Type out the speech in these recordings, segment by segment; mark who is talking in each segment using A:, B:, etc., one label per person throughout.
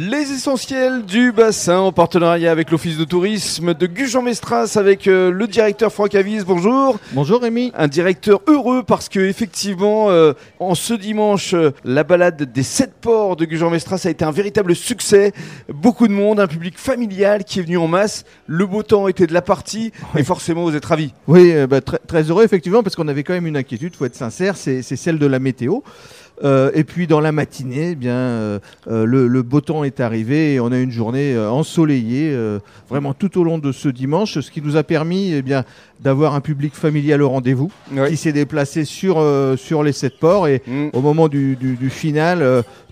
A: Les essentiels du bassin en partenariat avec l'Office de tourisme de Gujan-Mestras avec euh, le directeur Franck Avis. Bonjour.
B: Bonjour Rémi.
A: Un directeur heureux parce que effectivement, euh, en ce dimanche, euh, la balade des sept ports de Gujan-Mestras a été un véritable succès. Beaucoup de monde, un public familial qui est venu en masse. Le beau temps était de la partie et forcément vous êtes ravis.
B: Oui, euh, bah, très, très heureux effectivement parce qu'on avait quand même une inquiétude, faut être sincère, c'est c'est celle de la météo. Euh, et puis dans la matinée, eh bien euh, euh, le, le beau temps est arrivé et on a une journée euh, ensoleillée vraiment tout au long de ce dimanche, ce qui nous a permis eh bien d'avoir un public familial au rendez-vous
A: Oui.
B: qui s'est déplacé sur sur les sept ports et
A: Mm.
B: au moment du, du, du final,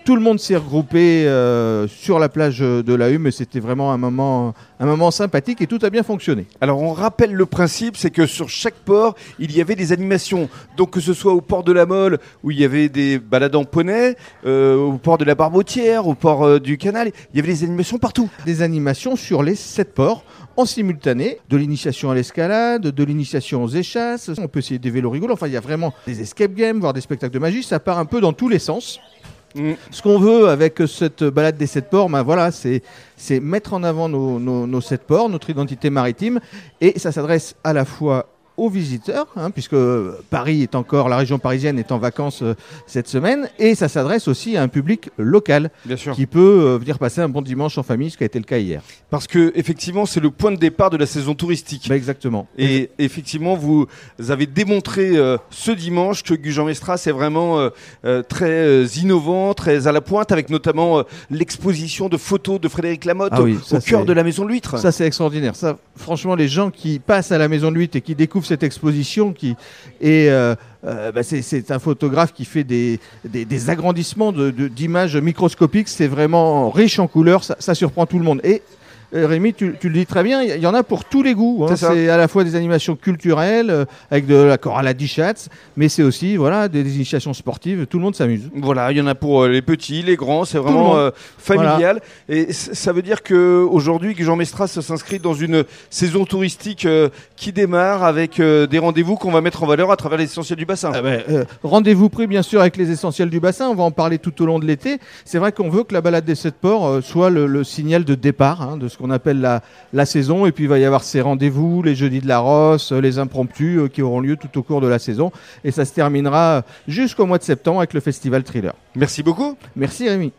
B: tout le monde s'est regroupé euh, sur la plage de la Hume et c'était vraiment un moment un moment sympathique et tout a bien fonctionné.
A: Alors on rappelle le principe, c'est que sur chaque port, il y avait des animations. Donc que ce soit au port de la Mole, où il y avait des balades en poney, euh, au port de la Barbotière, au port euh, du Canal, il y avait des animations partout.
B: des animations sur les sept ports en simultané, de l'initiation à l'escalade, de l'initiation aux échasses, on peut essayer des vélos rigolos, enfin il y a vraiment des escape games, voire des spectacles de magie, ça part un peu dans tous les sens.
A: Mm.
B: Ce qu'on veut avec cette balade des sept ports, ben voilà, c'est mettre en avant nos sept ports, notre identité maritime, et ça s'adresse à la fois aux visiteurs, hein, puisque Paris est encore, la région parisienne est en vacances euh, cette semaine, et ça s'adresse aussi à un public local
A: Bien sûr.
B: qui peut euh, venir passer un bon dimanche en famille, ce qui a été le cas hier.
A: Parce que effectivement, c'est le point de départ de la saison touristique.
B: Bah, exactement.
A: Et effectivement, vous avez démontré euh, ce dimanche que Gujan-Mestras est vraiment très innovant, très à la pointe, avec notamment l'exposition de photos de Frédéric Lamotte
B: Ah oui,
A: au- cœur de la Maison de l'Huître.
B: Ça, c'est extraordinaire. Ça, franchement, les gens qui passent à la Maison de Huit et qui découvrent cette exposition, qui et euh, euh, bah, c'est- un photographe qui fait des, agrandissements d'images microscopiques. C'est vraiment riche en couleurs. Ça, ça surprend tout le monde. Et Rémi, tu, tu le dis très bien, il y en a pour tous les goûts. hein.
A: C'est
B: à la fois des animations culturelles euh, avec de la chorale à Dichatz, mais c'est aussi voilà des, des initiations sportives. Tout le monde s'amuse.
A: Voilà, il y en a pour euh, les petits, les grands, c'est vraiment euh, familial. Et ça veut dire que aujourd'hui, Jean Mestras s'inscrit dans une saison touristique euh, qui démarre avec euh, des rendez-vous qu'on va mettre en valeur à travers l'essentiel du bassin.
B: Ah ben, euh, Rendez-vous pris bien sûr avec les essentiels du bassin, on va en parler tout au long de l'été. C'est vrai qu'on veut que la balade des sept ports euh, soit le, le signal de départ hein, de ce qu'on appelle la, la saison. Et puis il va y avoir ces rendez-vous, les jeudis de la Rosse, euh, les impromptus euh, qui auront lieu tout au cours de la saison. Et ça se terminera jusqu'au mois de septembre avec le festival Thriller.
A: Merci beaucoup.
B: Merci Rémi.